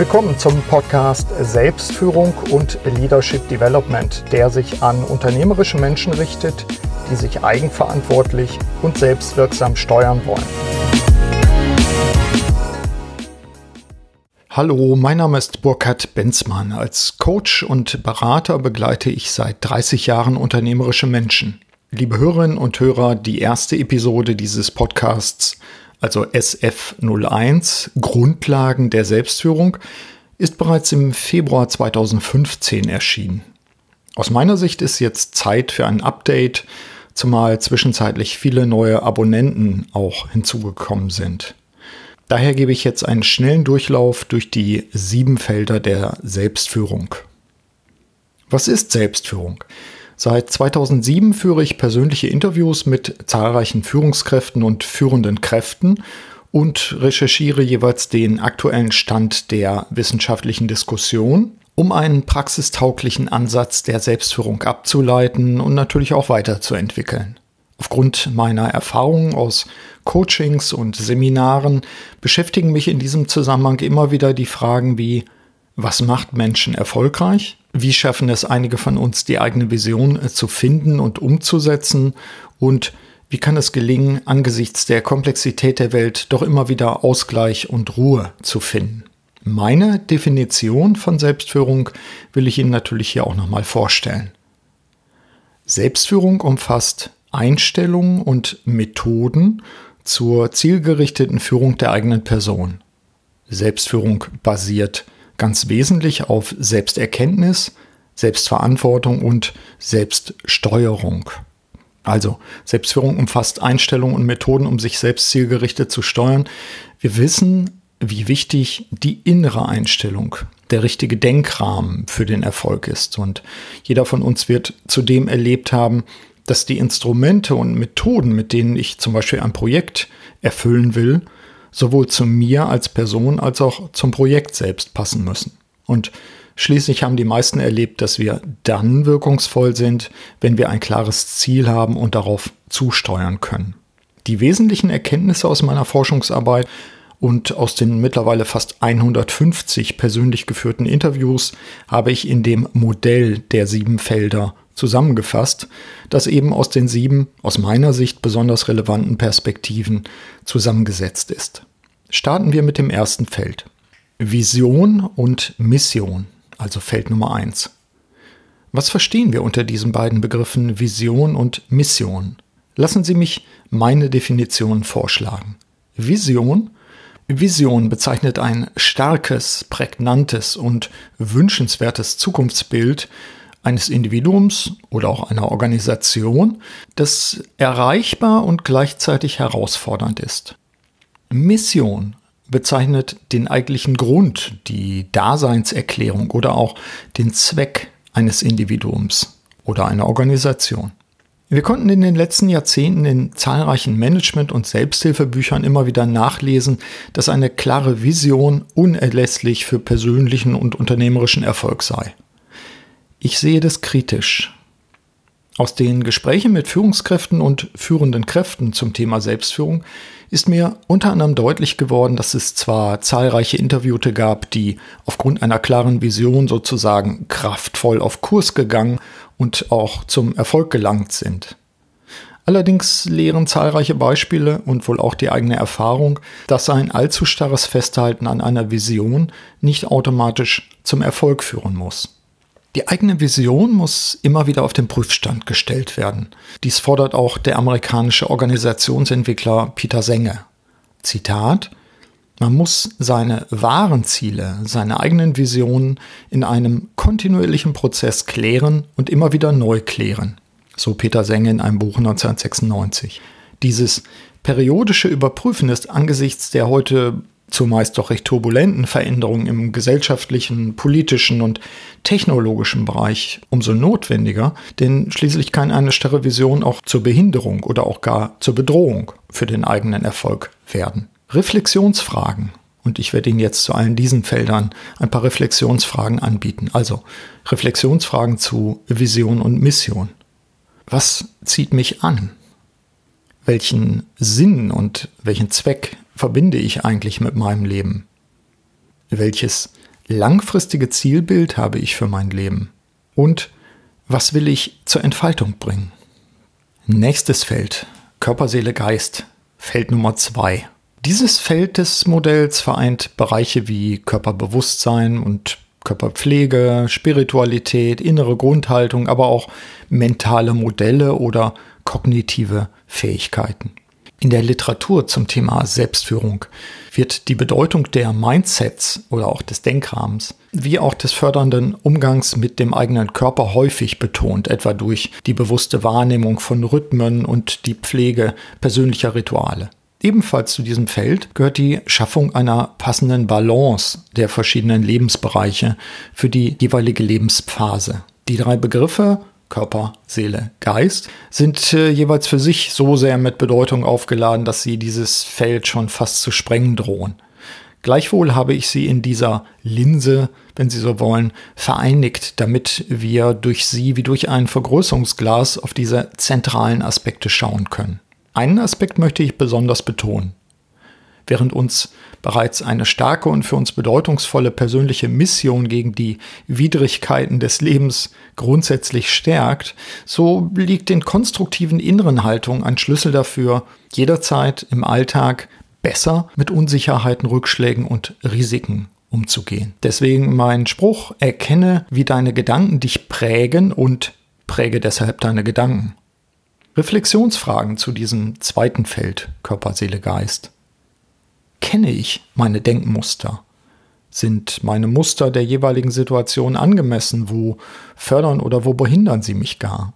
Willkommen zum Podcast Selbstführung und Leadership Development, der sich an unternehmerische Menschen richtet, die sich eigenverantwortlich und selbstwirksam steuern wollen. Hallo, mein Name ist Burkhard Benzmann. Als Coach und Berater begleite ich seit 30 Jahren unternehmerische Menschen. Liebe Hörerinnen und Hörer, die erste Episode dieses Podcasts also SF01, Grundlagen der Selbstführung, ist bereits im Februar 2015 erschienen. Aus meiner Sicht ist jetzt Zeit für ein Update, zumal zwischenzeitlich viele neue Abonnenten auch hinzugekommen sind. Daher gebe ich jetzt einen schnellen Durchlauf durch die sieben Felder der Selbstführung. Was ist Selbstführung? Seit 2007 führe ich persönliche Interviews mit zahlreichen Führungskräften und führenden Kräften und recherchiere jeweils den aktuellen Stand der wissenschaftlichen Diskussion, um einen praxistauglichen Ansatz der Selbstführung abzuleiten und natürlich auch weiterzuentwickeln. Aufgrund meiner Erfahrungen aus Coachings und Seminaren beschäftigen mich in diesem Zusammenhang immer wieder die Fragen wie, was macht Menschen erfolgreich? Wie schaffen es einige von uns, die eigene Vision äh, zu finden und umzusetzen? Und wie kann es gelingen, angesichts der Komplexität der Welt doch immer wieder Ausgleich und Ruhe zu finden? Meine Definition von Selbstführung will ich Ihnen natürlich hier auch nochmal vorstellen. Selbstführung umfasst Einstellungen und Methoden zur zielgerichteten Führung der eigenen Person. Selbstführung basiert ganz wesentlich auf Selbsterkenntnis, Selbstverantwortung und Selbststeuerung. Also Selbstführung umfasst Einstellungen und Methoden, um sich selbst zielgerichtet zu steuern. Wir wissen, wie wichtig die innere Einstellung, der richtige Denkrahmen für den Erfolg ist. Und jeder von uns wird zudem erlebt haben, dass die Instrumente und Methoden, mit denen ich zum Beispiel ein Projekt erfüllen will, sowohl zu mir als Person als auch zum Projekt selbst passen müssen. Und schließlich haben die meisten erlebt, dass wir dann wirkungsvoll sind, wenn wir ein klares Ziel haben und darauf zusteuern können. Die wesentlichen Erkenntnisse aus meiner Forschungsarbeit und aus den mittlerweile fast 150 persönlich geführten Interviews habe ich in dem Modell der sieben Felder zusammengefasst, das eben aus den sieben, aus meiner Sicht besonders relevanten Perspektiven zusammengesetzt ist. Starten wir mit dem ersten Feld. Vision und Mission, also Feld Nummer eins. Was verstehen wir unter diesen beiden Begriffen Vision und Mission? Lassen Sie mich meine Definition vorschlagen. Vision Vision bezeichnet ein starkes, prägnantes und wünschenswertes Zukunftsbild eines Individuums oder auch einer Organisation, das erreichbar und gleichzeitig herausfordernd ist. Mission bezeichnet den eigentlichen Grund, die Daseinserklärung oder auch den Zweck eines Individuums oder einer Organisation. Wir konnten in den letzten Jahrzehnten in zahlreichen Management- und Selbsthilfebüchern immer wieder nachlesen, dass eine klare Vision unerlässlich für persönlichen und unternehmerischen Erfolg sei. Ich sehe das kritisch. Aus den Gesprächen mit Führungskräften und führenden Kräften zum Thema Selbstführung ist mir unter anderem deutlich geworden, dass es zwar zahlreiche Interviewte gab, die aufgrund einer klaren Vision sozusagen kraftvoll auf Kurs gegangen und auch zum Erfolg gelangt sind. Allerdings lehren zahlreiche Beispiele und wohl auch die eigene Erfahrung, dass ein allzu starres Festhalten an einer Vision nicht automatisch zum Erfolg führen muss. Die eigene Vision muss immer wieder auf den Prüfstand gestellt werden. Dies fordert auch der amerikanische Organisationsentwickler Peter Senge. Zitat Man muss seine wahren Ziele, seine eigenen Visionen in einem kontinuierlichen Prozess klären und immer wieder neu klären. So Peter Senge in einem Buch 1996. Dieses periodische Überprüfen ist angesichts der heute zumeist doch recht turbulenten Veränderungen im gesellschaftlichen, politischen und technologischen Bereich umso notwendiger, denn schließlich kann eine starre Vision auch zur Behinderung oder auch gar zur Bedrohung für den eigenen Erfolg werden. Reflexionsfragen. Und ich werde Ihnen jetzt zu allen diesen Feldern ein paar Reflexionsfragen anbieten. Also Reflexionsfragen zu Vision und Mission. Was zieht mich an? Welchen Sinn und welchen Zweck verbinde ich eigentlich mit meinem Leben? Welches langfristige Zielbild habe ich für mein Leben? Und was will ich zur Entfaltung bringen? Nächstes Feld, Körper, Seele, Geist, Feld Nummer zwei. Dieses Feld des Modells vereint Bereiche wie Körperbewusstsein und Körperpflege, Spiritualität, innere Grundhaltung, aber auch mentale Modelle oder kognitive Fähigkeiten. In der Literatur zum Thema Selbstführung wird die Bedeutung der Mindsets oder auch des Denkrahmens wie auch des fördernden Umgangs mit dem eigenen Körper häufig betont, etwa durch die bewusste Wahrnehmung von Rhythmen und die Pflege persönlicher Rituale. Ebenfalls zu diesem Feld gehört die Schaffung einer passenden Balance der verschiedenen Lebensbereiche für die jeweilige Lebensphase. Die drei Begriffe Körper, Seele, Geist, sind äh, jeweils für sich so sehr mit Bedeutung aufgeladen, dass sie dieses Feld schon fast zu sprengen drohen. Gleichwohl habe ich sie in dieser Linse, wenn Sie so wollen, vereinigt, damit wir durch sie wie durch ein Vergrößerungsglas auf diese zentralen Aspekte schauen können. Einen Aspekt möchte ich besonders betonen. Während uns bereits eine starke und für uns bedeutungsvolle persönliche Mission gegen die Widrigkeiten des Lebens grundsätzlich stärkt, so liegt den konstruktiven inneren Haltungen ein Schlüssel dafür, jederzeit im Alltag besser mit Unsicherheiten, Rückschlägen und Risiken umzugehen. Deswegen mein Spruch, erkenne, wie deine Gedanken dich prägen und präge deshalb deine Gedanken. Reflexionsfragen zu diesem zweiten Feld Körper, Seele, Geist. Kenne ich meine Denkmuster? Sind meine Muster der jeweiligen Situation angemessen? Wo fördern oder wo behindern sie mich gar?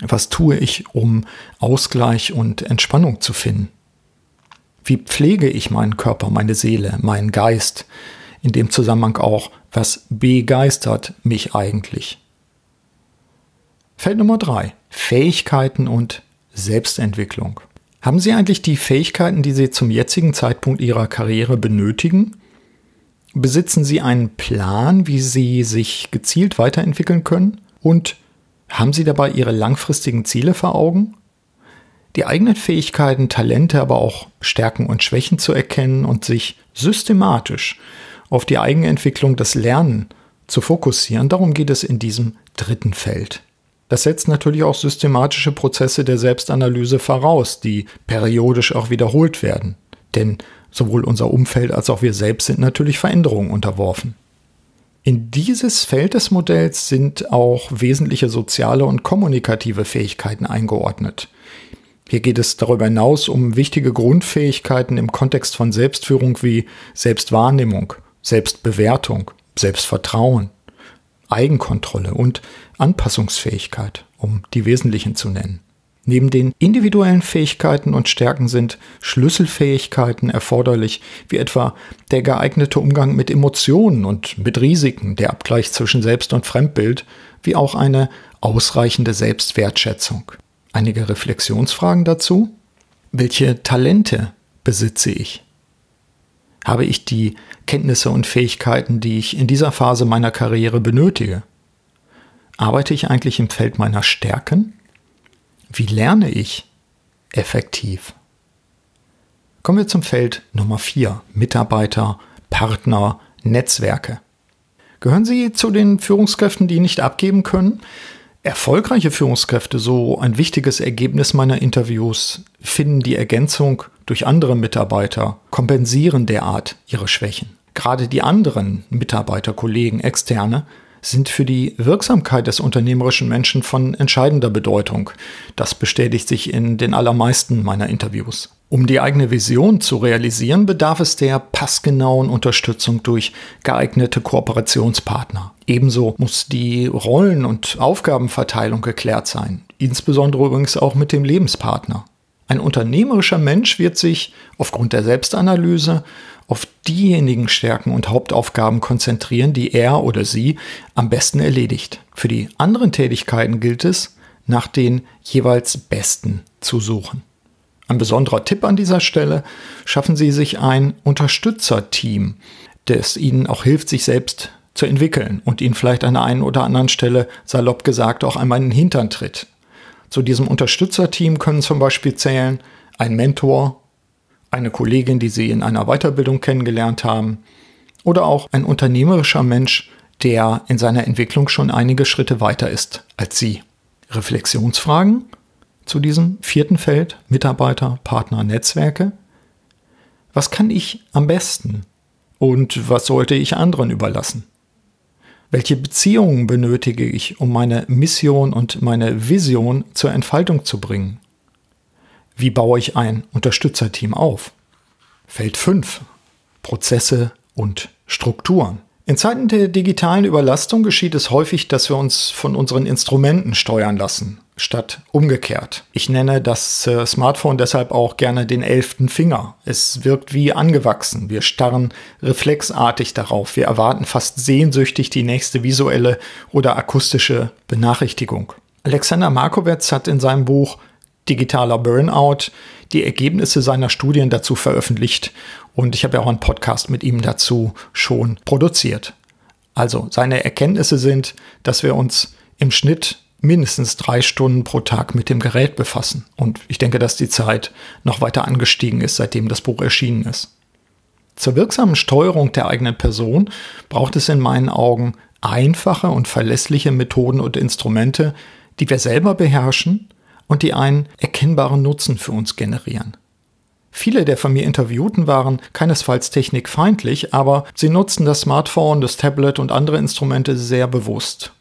Was tue ich, um Ausgleich und Entspannung zu finden? Wie pflege ich meinen Körper, meine Seele, meinen Geist? In dem Zusammenhang auch, was begeistert mich eigentlich? Feld Nummer drei: Fähigkeiten und Selbstentwicklung. Haben Sie eigentlich die Fähigkeiten, die Sie zum jetzigen Zeitpunkt Ihrer Karriere benötigen? Besitzen Sie einen Plan, wie Sie sich gezielt weiterentwickeln können? Und haben Sie dabei Ihre langfristigen Ziele vor Augen? Die eigenen Fähigkeiten, Talente, aber auch Stärken und Schwächen zu erkennen und sich systematisch auf die Eigenentwicklung, das Lernen zu fokussieren, darum geht es in diesem dritten Feld. Das setzt natürlich auch systematische Prozesse der Selbstanalyse voraus, die periodisch auch wiederholt werden. Denn sowohl unser Umfeld als auch wir selbst sind natürlich Veränderungen unterworfen. In dieses Feld des Modells sind auch wesentliche soziale und kommunikative Fähigkeiten eingeordnet. Hier geht es darüber hinaus um wichtige Grundfähigkeiten im Kontext von Selbstführung wie Selbstwahrnehmung, Selbstbewertung, Selbstvertrauen, Eigenkontrolle und Anpassungsfähigkeit, um die wesentlichen zu nennen. Neben den individuellen Fähigkeiten und Stärken sind Schlüsselfähigkeiten erforderlich, wie etwa der geeignete Umgang mit Emotionen und mit Risiken, der Abgleich zwischen Selbst- und Fremdbild, wie auch eine ausreichende Selbstwertschätzung. Einige Reflexionsfragen dazu. Welche Talente besitze ich? Habe ich die Kenntnisse und Fähigkeiten, die ich in dieser Phase meiner Karriere benötige? Arbeite ich eigentlich im Feld meiner Stärken? Wie lerne ich effektiv? Kommen wir zum Feld Nummer 4, Mitarbeiter, Partner, Netzwerke. Gehören Sie zu den Führungskräften, die nicht abgeben können? Erfolgreiche Führungskräfte, so ein wichtiges Ergebnis meiner Interviews, finden die Ergänzung durch andere Mitarbeiter, kompensieren derart ihre Schwächen. Gerade die anderen Mitarbeiter, Kollegen, Externe sind für die Wirksamkeit des unternehmerischen Menschen von entscheidender Bedeutung. Das bestätigt sich in den allermeisten meiner Interviews. Um die eigene Vision zu realisieren, bedarf es der passgenauen Unterstützung durch geeignete Kooperationspartner. Ebenso muss die Rollen- und Aufgabenverteilung geklärt sein, insbesondere übrigens auch mit dem Lebenspartner. Ein unternehmerischer Mensch wird sich aufgrund der Selbstanalyse auf diejenigen Stärken und Hauptaufgaben konzentrieren, die er oder sie am besten erledigt. Für die anderen Tätigkeiten gilt es, nach den jeweils besten zu suchen. Ein besonderer Tipp an dieser Stelle, schaffen Sie sich ein Unterstützerteam, das Ihnen auch hilft, sich selbst zu entwickeln und Ihnen vielleicht an der einen oder anderen Stelle, salopp gesagt, auch einmal in den Hintern tritt. Zu diesem Unterstützerteam können zum Beispiel zählen ein Mentor, eine Kollegin, die Sie in einer Weiterbildung kennengelernt haben, oder auch ein unternehmerischer Mensch, der in seiner Entwicklung schon einige Schritte weiter ist als Sie. Reflexionsfragen zu diesem vierten Feld, Mitarbeiter, Partner, Netzwerke. Was kann ich am besten und was sollte ich anderen überlassen? Welche Beziehungen benötige ich, um meine Mission und meine Vision zur Entfaltung zu bringen? Wie baue ich ein Unterstützerteam auf? Feld 5. Prozesse und Strukturen. In Zeiten der digitalen Überlastung geschieht es häufig, dass wir uns von unseren Instrumenten steuern lassen, statt umgekehrt. Ich nenne das äh, Smartphone deshalb auch gerne den elften Finger. Es wirkt wie angewachsen. Wir starren reflexartig darauf. Wir erwarten fast sehnsüchtig die nächste visuelle oder akustische Benachrichtigung. Alexander Markowitz hat in seinem Buch Digitaler Burnout die Ergebnisse seiner Studien dazu veröffentlicht und ich habe ja auch einen Podcast mit ihm dazu schon produziert. Also seine Erkenntnisse sind, dass wir uns im Schnitt mindestens drei Stunden pro Tag mit dem Gerät befassen. Und ich denke, dass die Zeit noch weiter angestiegen ist, seitdem das Buch erschienen ist. Zur wirksamen Steuerung der eigenen Person braucht es in meinen Augen einfache und verlässliche Methoden und Instrumente, die wir selber beherrschen und die einen erkennbaren Nutzen für uns generieren. Viele der von mir Interviewten waren keinesfalls technikfeindlich, aber sie nutzten das Smartphone, das Tablet und andere Instrumente sehr bewusst.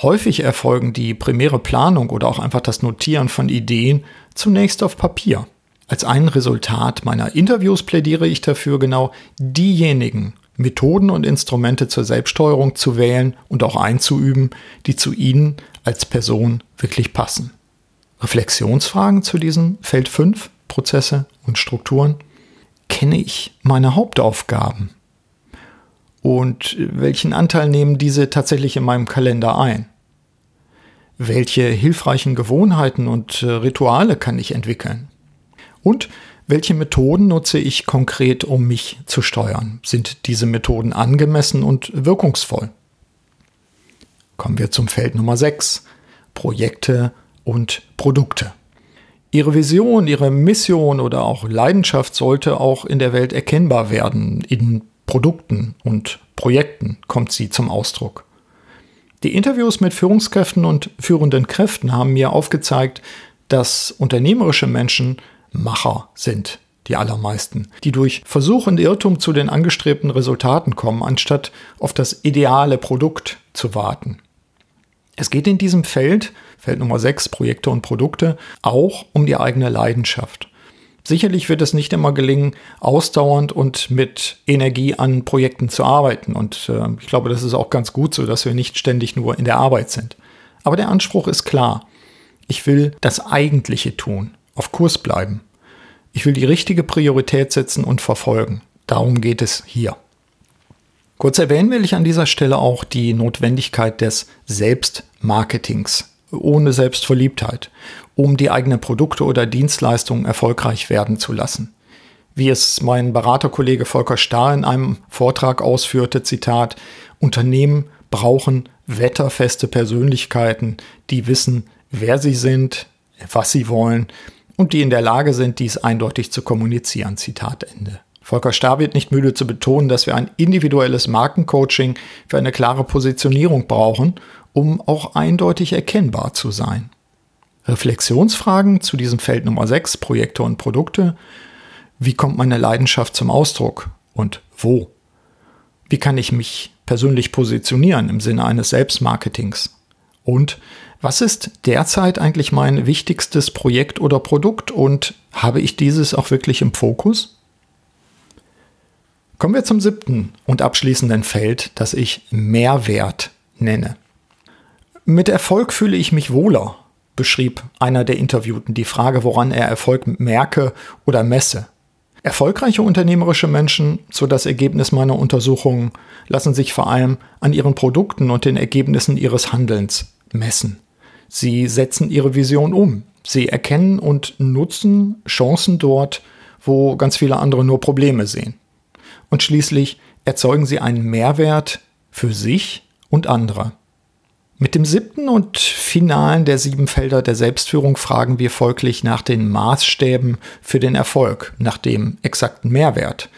Häufig erfolgen die primäre Planung oder auch einfach das Notieren von Ideen zunächst auf Papier. Als ein Resultat meiner Interviews plädiere ich dafür, genau diejenigen Methoden und Instrumente zur Selbststeuerung zu wählen und auch einzuüben, die zu Ihnen als Person wirklich passen. Reflexionsfragen zu diesem Feld 5, Prozesse und Strukturen. Kenne ich meine Hauptaufgaben? Und welchen Anteil nehmen diese tatsächlich in meinem Kalender ein? Welche hilfreichen Gewohnheiten und äh, Rituale kann ich entwickeln? Und welche Methoden nutze ich konkret, um mich zu steuern? Sind diese Methoden angemessen und wirkungsvoll? Kommen wir zum Feld Nummer 6. Projekte und Produkte. Ihre Vision, ihre Mission oder auch Leidenschaft sollte auch in der Welt erkennbar werden. In Produkten und Projekten kommt sie zum Ausdruck. Die Interviews mit Führungskräften und führenden Kräften haben mir aufgezeigt, dass unternehmerische Menschen Macher sind, die allermeisten, die durch Versuch und Irrtum zu den angestrebten Resultaten kommen, anstatt auf das ideale Produkt zu warten. Es geht in diesem Feld, Feld Nummer 6, Projekte und Produkte, auch um die eigene Leidenschaft. Sicherlich wird es nicht immer gelingen, ausdauernd und mit Energie an Projekten zu arbeiten. Und äh, ich glaube, das ist auch ganz gut so, dass wir nicht ständig nur in der Arbeit sind. Aber der Anspruch ist klar. Ich will das Eigentliche tun, auf Kurs bleiben. Ich will die richtige Priorität setzen und verfolgen. Darum geht es hier. Kurz erwähnen will ich an dieser Stelle auch die Notwendigkeit des Selbstmarketings ohne Selbstverliebtheit, um die eigenen Produkte oder Dienstleistungen erfolgreich werden zu lassen. Wie es mein Beraterkollege Volker Stahl in einem Vortrag ausführte, Zitat, Unternehmen brauchen wetterfeste Persönlichkeiten, die wissen, wer sie sind, was sie wollen und die in der Lage sind, dies eindeutig zu kommunizieren. Zitat Ende. Volker Starr wird nicht müde zu betonen, dass wir ein individuelles Markencoaching für eine klare Positionierung brauchen, um auch eindeutig erkennbar zu sein. Reflexionsfragen zu diesem Feld Nummer 6, Projekte und Produkte. Wie kommt meine Leidenschaft zum Ausdruck und wo? Wie kann ich mich persönlich positionieren im Sinne eines Selbstmarketings? Und was ist derzeit eigentlich mein wichtigstes Projekt oder Produkt und habe ich dieses auch wirklich im Fokus? Kommen wir zum siebten und abschließenden Feld, das ich Mehrwert nenne. Mit Erfolg fühle ich mich wohler, beschrieb einer der Interviewten die Frage, woran er Erfolg merke oder messe. Erfolgreiche unternehmerische Menschen, so das Ergebnis meiner Untersuchungen, lassen sich vor allem an ihren Produkten und den Ergebnissen ihres Handelns messen. Sie setzen ihre Vision um. Sie erkennen und nutzen Chancen dort, wo ganz viele andere nur Probleme sehen und schließlich erzeugen sie einen Mehrwert für sich und andere. Mit dem siebten und finalen der sieben Felder der Selbstführung fragen wir folglich nach den Maßstäben für den Erfolg, nach dem exakten Mehrwert.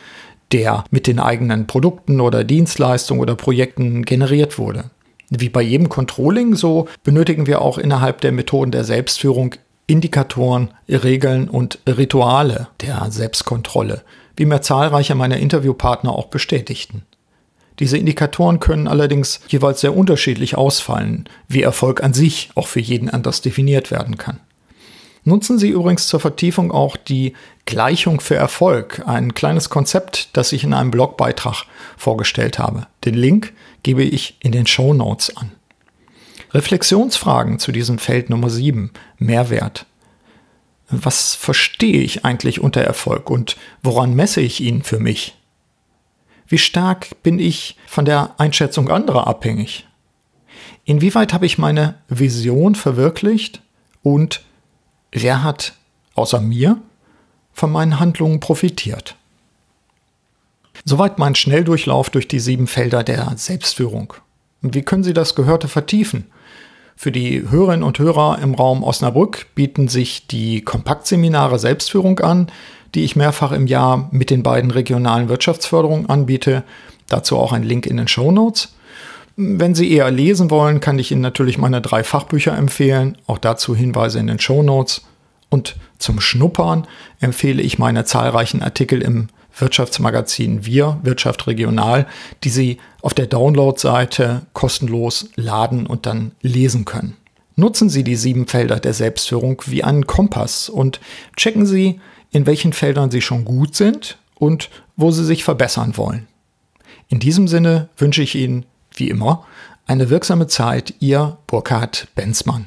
der mit den eigenen Produkten oder Dienstleistungen oder Projekten generiert wurde. Wie bei jedem Controlling, so benötigen wir auch innerhalb der Methoden der Selbstführung Indikatoren, Regeln und Rituale der Selbstkontrolle, wie mir zahlreiche meiner Interviewpartner auch bestätigten. Diese Indikatoren können allerdings jeweils sehr unterschiedlich ausfallen, wie Erfolg an sich auch für jeden anders definiert werden kann. Nutzen Sie übrigens zur Vertiefung auch die Gleichung für Erfolg, ein kleines Konzept, das ich in einem Blogbeitrag vorgestellt habe. Den Link gebe ich in den Show Notes an. Reflexionsfragen zu diesem Feld Nummer 7, Mehrwert. Was verstehe ich eigentlich unter Erfolg und woran messe ich ihn für mich? Wie stark bin ich von der Einschätzung anderer abhängig? Inwieweit habe ich meine Vision verwirklicht und wer hat außer mir von meinen Handlungen profitiert? Soweit mein Schnelldurchlauf durch die sieben Felder der Selbstführung. Wie können Sie das Gehörte vertiefen? Für die Hörerinnen und Hörer im Raum Osnabrück bieten sich die Kompaktseminare Selbstführung an, die ich mehrfach im Jahr mit den beiden regionalen Wirtschaftsförderungen anbiete. Dazu auch ein Link in den Show Notes. Wenn Sie eher lesen wollen, kann ich Ihnen natürlich meine drei Fachbücher empfehlen. Auch dazu Hinweise in den Show Notes. Und zum Schnuppern empfehle ich meine zahlreichen Artikel im Wirtschaftsmagazin Wir, Wirtschaft Regional, die Sie auf der Download-Seite kostenlos laden und dann lesen können. Nutzen Sie die sieben Felder der Selbstführung wie einen Kompass und checken Sie, in welchen Feldern Sie schon gut sind und wo Sie sich verbessern wollen. In diesem Sinne wünsche ich Ihnen, wie immer, eine wirksame Zeit, Ihr Burkhard Benzmann.